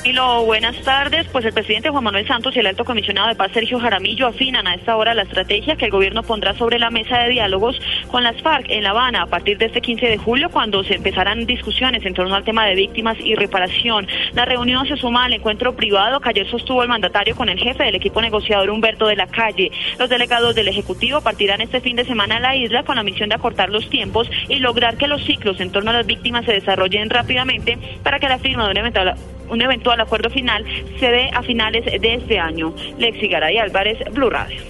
Camilo, buenas tardes. Pues el presidente Juan Manuel Santos y el alto comisionado de paz Sergio Jaramillo afinan a esta hora la estrategia que el gobierno pondrá sobre la mesa de diálogos con las FARC en La Habana a partir de este 15 de julio, cuando se empezarán discusiones en torno al tema de víctimas y reparación. La reunión se suma al encuentro privado que ayer sostuvo el mandatario con el jefe del equipo negociador Humberto de la Calle. Los delegados del Ejecutivo partirán este fin de semana a la isla con la misión de acortar los tiempos y lograr que los ciclos en torno a las víctimas se desarrollen rápidamente para que la firma de un eventual un eventual acuerdo final se dé a finales de este año. Lexi Garay Álvarez, Blue Radio.